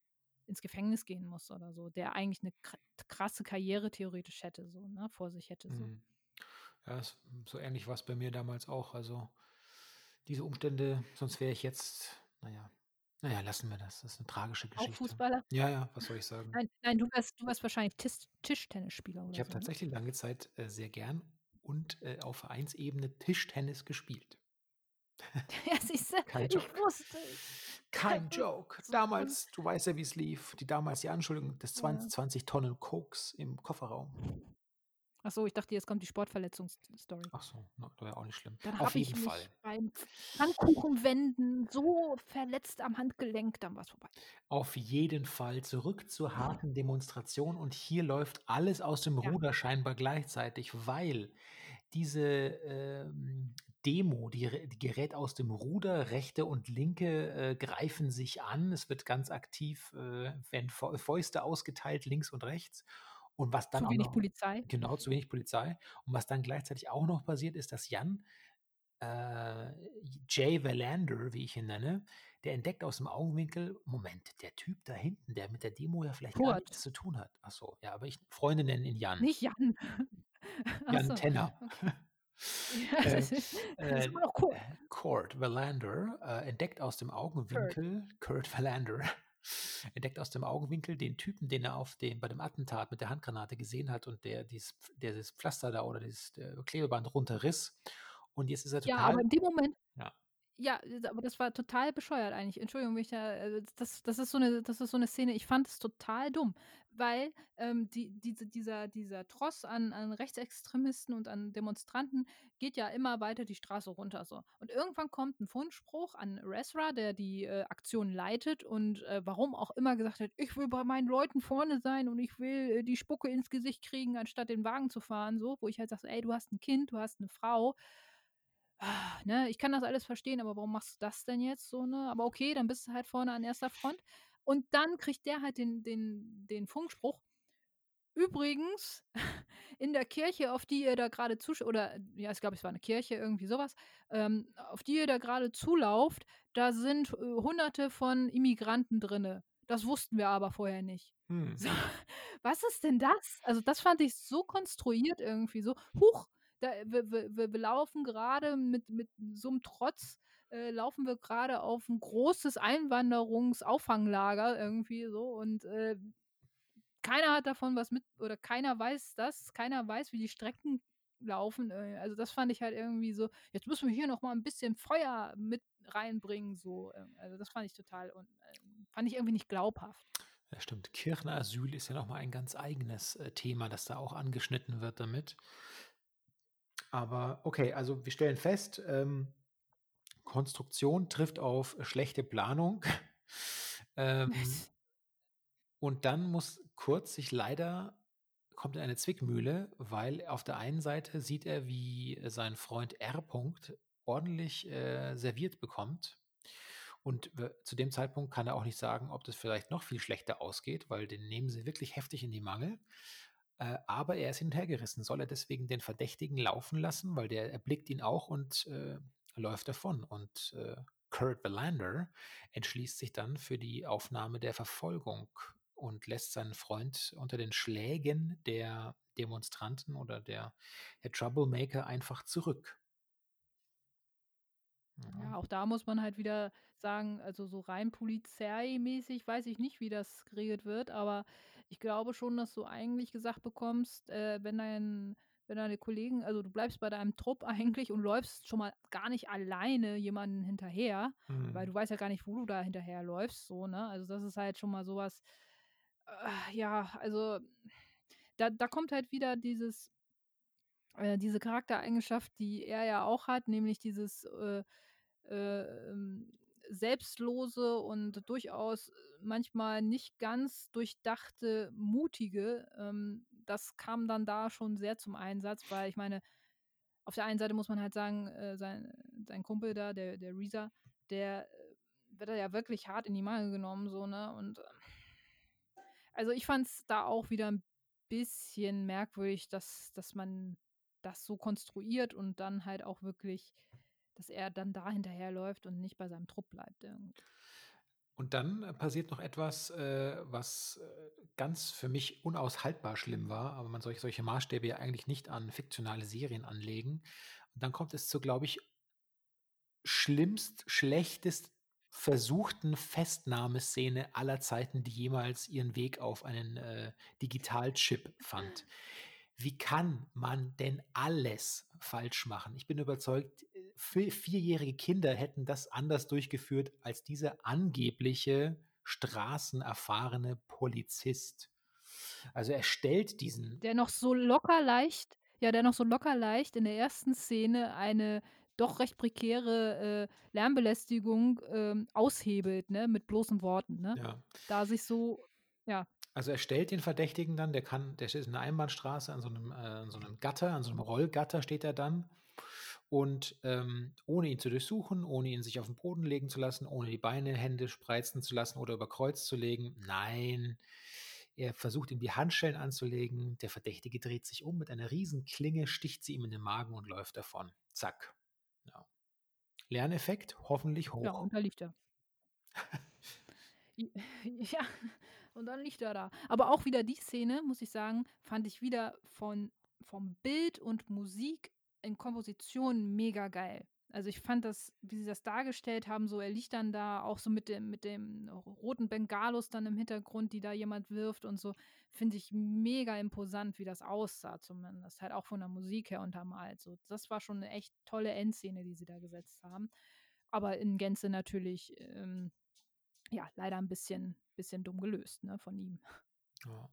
S7: ins Gefängnis gehen muss oder so, der eigentlich eine krasse Karriere theoretisch hätte, so, ne, vor sich hätte, so.
S1: Mhm. Ja, es so ähnlich war's bei mir damals auch. Also, diese Umstände sonst wäre ich jetzt na ja na ja, lassen wir das. Das ist 'ne tragische
S7: Auch
S1: Geschichte.
S7: Fußballer?
S1: Ja, ja, was soll ich sagen?
S7: Nein, nein, du wärst du wärst wahrscheinlich Tis Tischtennisspieler
S1: Ich
S7: oder
S1: habe
S7: so, ne?
S1: tatsächlich lange Zeit, äh, sehr gern und, äh, auf Vereinsebene Tischtennis gespielt. (laughs)
S7: Ja, siehst du, ich wusste es.
S1: Kein Joke. Damals du weißt ja, wie's lief. Die damals die Anschuldigung des
S7: Ja.
S1: 20 20 Tonnen Koks im Kofferraum.
S7: Ach so, ich dachte, jetzt kommt die Sportverletzungsstory.
S1: Ach so, na, wäre auch nicht schlimm.
S7: Dann
S1: Auf
S7: ich
S1: jeden
S7: mich
S1: Fall.
S7: beim Pfannkuchenwenden so verletzt am Handgelenk, dann war's vorbei.
S1: Auf jeden Fall zurück zur harten Demonstration und hier läuft alles aus dem
S7: Ja.
S1: Ruder scheinbar gleichzeitig, weil diese, ähm, Demo, die die gerät aus dem Ruder. Rechte und Linke, äh, greifen sich an. Es wird ganz aktiv, äh, werden Fäu Fäuste ausgeteilt links und rechts. Und was dann
S7: Zu
S1: auch
S7: wenig
S1: noch
S7: Polizei.
S1: genau, zu wenig Polizei. Und was dann gleichzeitig auch noch passiert, ist, dass Jan, äh, Jay Valander, wie ich ihn nenne, der entdeckt aus dem Augenwinkel: „Moment, der Typ da hinten, der mit der Demo ja vielleicht gar
S7: Kurt.
S1: nichts zu tun hat.“ Ach so, ja, aber ich Freunde nennen ihn Jan.
S7: Nicht Jan.
S1: Jan
S7: so,
S1: Tenner.
S7: okay. Ja,
S1: Äh,
S7: das ist das ist
S1: äh,
S7: immer noch Kurt.
S1: äh, Kurt Valander, äh, entdeckt aus dem
S7: Kurt.
S1: Augenwinkel Kurt Valander (laughs) entdeckt aus dem Augenwinkel den Typen, den er auf dem bei dem Attentat mit der Handgranate gesehen hat und der dieses der dieses Pflaster da oder dieses, Klebeband runterriss. Und jetzt ist er
S7: Ja,
S1: total
S7: aber in dem Moment
S1: ja.
S7: ja, aber das war total bescheuert eigentlich. Entschuldigung, wenn ich da äh, das das ist so 'ne das ist so 'ne Szene, ich fand es total dumm, weil, ähm, die diese dieser dieser Tross an an Rechtsextremisten und an Demonstranten geht ja immer weiter die Straße runter so. Und irgendwann kommt 'n Fundspruch an Resra, der die, äh, Aktion leitet und, äh, warum auch immer gesagt hat: „Ich will bei meinen Leuten vorne sein und ich will, äh, die Spucke ins Gesicht kriegen, anstatt den Wagen zu fahren“, so, wo ich halt sage „Ey, du hast 'n Kind, du hast 'ne Frau.“ Ah, Ne, ich kann das alles verstehen, aber warum machst du das denn jetzt so, ne? Aber okay, dann bist du halt vorne an erster Front. Und dann kriegt der halt den den den Funkspruch: „Übrigens, (laughs) in der Kirche, auf die ihr da gerade zusch“ oder ja, ich glaube, es war 'ne Kirche, irgendwie so was, ähm, „auf die ihr da gerade zulauft, da sind, äh, Hunderte von Immigranten drinne. Das wussten wir aber vorher nicht.“
S1: Hm.
S7: So, (laughs) was ist denn das? Also, das fand ich so konstruiert irgendwie so: „Huch, da, wir, wir, wir wir laufen gerade mit, mit so einem Trotz, äh, laufen wir gerade auf ein großes Einwanderungsauffanklager irgendwie so und äh, keiner hat davon was mit oder keiner weiß das, keiner weiß, wie die Strecken laufen. äh, Also das fand ich halt irgendwie so, jetzt müssen wir hier noch mal ein bisschen Feuer mit reinbringen, so. ähm, Also das fand ich total und äh, fand ich irgendwie nicht glaubhaft.
S1: Ja, stimmt. Kirchenasyl ist ja nochmal ein ganz eigenes äh, Thema, das da auch angeschnitten wird damit. Aber okay, also wir stellen fest, ähm, Konstruktion trifft auf schlechte Planung. (laughs) ähm, und dann muss Kurz sich leider kommt in eine Zwickmühle, weil auf der einen Seite sieht er, wie sein Freund R. -Punkt ordentlich äh, serviert bekommt. Und zu dem Zeitpunkt kann er auch nicht sagen, ob das vielleicht noch viel schlechter ausgeht, weil den nehmen sie wirklich heftig in die Mangel. Äh, aber er ist hin und her gerissen. Soll er deswegen den Verdächtigen laufen lassen, weil der erblickt ihn auch und äh, läuft davon. Und äh, Kurt Belander entschließt sich dann für die Aufnahme der Verfolgung und lässt seinen Freund unter den Schlägen der Demonstranten oder der, der Troublemaker einfach zurück.
S7: Ja, auch da muss man halt wieder sagen, also so rein polizeimäßig weiß ich nicht, wie das geregelt wird, aber ich glaube schon, dass du eigentlich gesagt bekommst, äh, wenn dein, wenn deine Kollegen, also du bleibst bei deinem Trupp (laughs) eigentlich und läufst schon mal gar nicht alleine jemanden hinterher, weil
S1: Mhm.
S7: du weißt ja gar nicht, wo du da hinterher läufst, so, ne? Also das ist halt schon mal sowas, äh, ja, also da, da kommt halt wieder dieses, äh, diese Charaktereigenschaft, die er ja auch hat, nämlich dieses äh, äh, ähm, selbstlose und durchaus äh, manchmal nicht ganz durchdachte, mutige. Ähm, das kam dann da schon sehr zum Einsatz, weil ich meine, auf der einen Seite muss man halt sagen, äh, sein, sein Kumpel da, der, der Reza, der äh, wird da ja wirklich hart in die Mangel genommen, so, ne? Und ähm, also ich fand es da auch wieder ein bisschen merkwürdig, dass, dass man das so konstruiert und dann halt auch wirklich, dass er dann da hinterherläuft und nicht bei seinem Trupp bleibt. Irgendwie.
S1: Und dann äh, passiert noch etwas, äh, was äh, ganz für mich unaushaltbar schlimm war, aber man solche, solche Maßstäbe ja eigentlich nicht an fiktionale Serien anlegen. Und dann kommt es zu, glaube ich, schlimmst, schlechtest versuchten Festnahmeszene aller Zeiten, die jemals ihren Weg auf einen äh, Digitalchip fand. Wie kann man denn alles falsch machen? Ich bin überzeugt, vierjährige Kinder hätten das anders durchgeführt als dieser angebliche straßenerfahrene Polizist. Also er stellt diesen,
S7: Der noch so locker leicht, ja, der noch so locker leicht in der ersten Szene eine doch recht prekäre äh, Lärmbelästigung ähm, aushebelt, ne, mit bloßen Worten, ne?
S1: ja,
S7: Da sich so, ja,
S1: Also er stellt den Verdächtigen dann, der kann, der steht in einer Einbahnstraße, an so einem, äh, an so einem Gatter, an so einem Rollgatter steht er dann. Und ähm, ohne ihn zu durchsuchen, ohne ihn sich auf den Boden legen zu lassen, ohne die Beine, Hände spreizen zu lassen oder über Kreuz zu legen, nein, er versucht ihm die Handschellen anzulegen. Der Verdächtige dreht sich um mit einer riesen Klinge, sticht sie ihm in den Magen und läuft davon. Zack. Ja. Lerneffekt hoffentlich hoch.
S7: ja, und da liegt er. (laughs) Ja, und dann liegt er da. Aber auch wieder die Szene, muss ich sagen, fand ich wieder von, vom Bild und Musik in Komposition mega geil. Also ich fand das, wie sie das dargestellt haben, so er liegt dann da auch so mit dem, mit dem roten Bengalus dann im Hintergrund, die da jemand wirft und so, finde ich mega imposant, wie das aussah zumindest. Halt auch von der Musik her untermalt. So, das war schon eine echt tolle Endszene, die sie da gesetzt haben. Aber in Gänze natürlich ähm, ja, leider ein bisschen, bisschen dumm gelöst, ne, von ihm.
S1: Ja.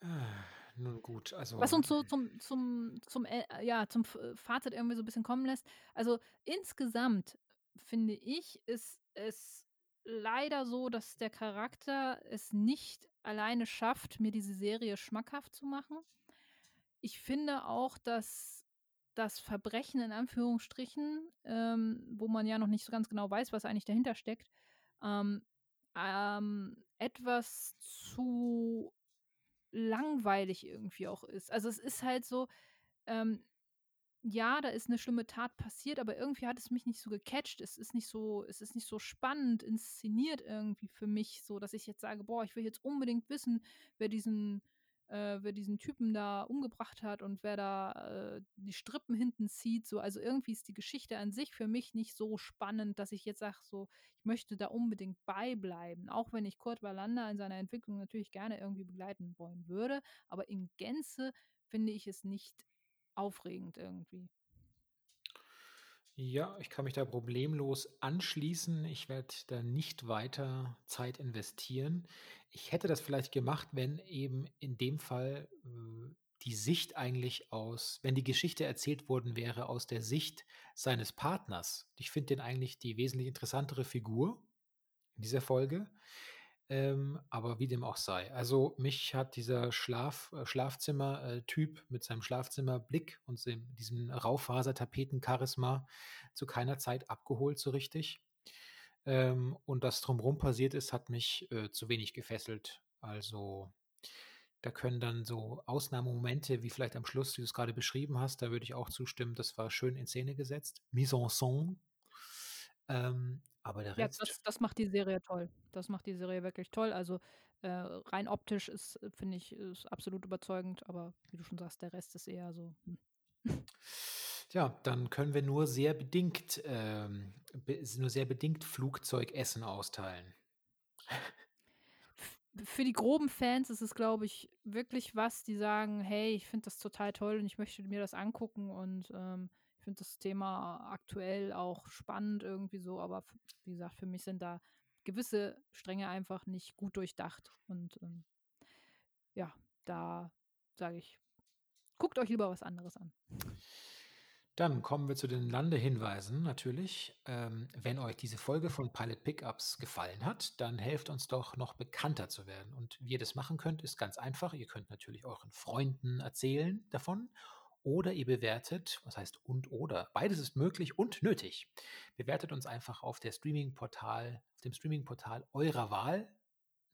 S1: Ah, Nun gut, also.
S7: Was uns so zum, zum, zum, äh, ja, zum Fazit irgendwie so ein bisschen kommen lässt. Also insgesamt finde ich, ist es leider so, dass der Charakter es nicht alleine schafft, mir diese Serie schmackhaft zu machen. Ich finde auch, dass das Verbrechen in Anführungsstrichen, ähm, wo man ja noch nicht so ganz genau weiß, was eigentlich dahinter steckt, ähm, ähm, etwas zu langweilig irgendwie auch ist. Also es ist halt so, ähm, ja, da ist eine schlimme Tat passiert, aber irgendwie hat es mich nicht so gecatcht. Es ist nicht so, es ist nicht so spannend inszeniert irgendwie für mich, so dass ich jetzt sage, boah, ich will jetzt unbedingt wissen, wer diesen äh, wer diesen Typen da umgebracht hat und wer da äh, die Strippen hinten zieht. So, also irgendwie ist die Geschichte an sich für mich nicht so spannend, dass ich jetzt sage, so, ich möchte da unbedingt beibleiben. Auch wenn ich Kurt Wallander in seiner Entwicklung natürlich gerne irgendwie begleiten wollen würde. Aber in Gänze finde ich es nicht aufregend irgendwie.
S1: Ja, ich kann mich da problemlos anschließen. Ich werde da nicht weiter Zeit investieren. Ich hätte das vielleicht gemacht, wenn eben in dem Fall äh, die Sicht eigentlich aus, wenn die Geschichte erzählt worden wäre aus der Sicht seines Partners. Ich finde den eigentlich die wesentlich interessantere Figur in dieser Folge. Ähm, aber wie dem auch sei. Also mich hat dieser Schlaf, äh, Schlafzimmer-Typ mit seinem Schlafzimmerblick und diesem Raufasertapeten-Charisma zu keiner Zeit abgeholt so richtig. Ähm, und das drumherum passiert ist, hat mich äh, zu wenig gefesselt. Also da können dann so Ausnahmemomente, wie vielleicht am Schluss, wie du es gerade beschrieben hast, da würde ich auch zustimmen, das war schön in Szene gesetzt. Mise en scène. Ähm, aber der
S7: Ja,
S1: Rest.
S7: das, das macht die Serie toll. Das macht die Serie wirklich toll. Also äh, rein optisch ist, äh, finde ich, ist absolut überzeugend, aber wie du schon sagst, der Rest ist eher so. Hm.
S1: Ja, dann können wir nur sehr bedingt, ähm, be nur sehr bedingt Flugzeugessen austeilen.
S7: Für die groben Fans ist es, glaube ich, wirklich was, die sagen, hey, ich finde das total toll und ich möchte mir das angucken und ähm, finde das Thema aktuell auch spannend irgendwie so, aber wie gesagt, für mich sind da gewisse Stränge einfach nicht gut durchdacht. Und ähm, ja, da sage ich, guckt euch lieber was anderes an.
S1: Dann kommen wir zu den Landehinweisen natürlich. Ähm, wenn euch diese Folge von Pilot Pickups gefallen hat, dann helft uns doch noch bekannter zu werden. Und wie ihr das machen könnt, ist ganz einfach. Ihr könnt natürlich euren Freunden erzählen davon oder ihr bewertet, was heißt und oder, beides ist möglich und nötig. Bewertet uns einfach auf der Streaming-Portal, auf dem Streaming-Portal eurer Wahl,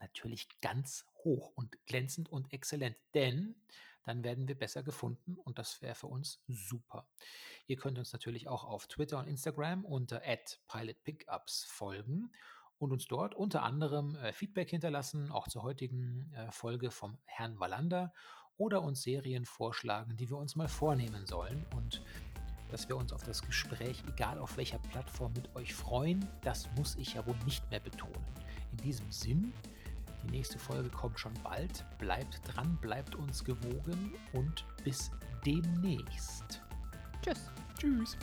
S1: natürlich ganz hoch und glänzend und exzellent, denn dann werden wir besser gefunden und das wäre für uns super. Ihr könnt uns natürlich auch auf Twitter und Instagram unter @pilotpickups folgen und uns dort unter anderem äh, Feedback hinterlassen, auch zur heutigen äh, Folge vom Herrn Wallander oder uns Serien vorschlagen, die wir uns mal vornehmen sollen und dass wir uns auf das Gespräch, egal auf welcher Plattform, mit euch freuen, das muss ich ja wohl nicht mehr betonen. In diesem Sinn, die nächste Folge kommt schon bald. Bleibt dran, bleibt uns gewogen und bis demnächst.
S7: Tschüss.
S1: Tschüss.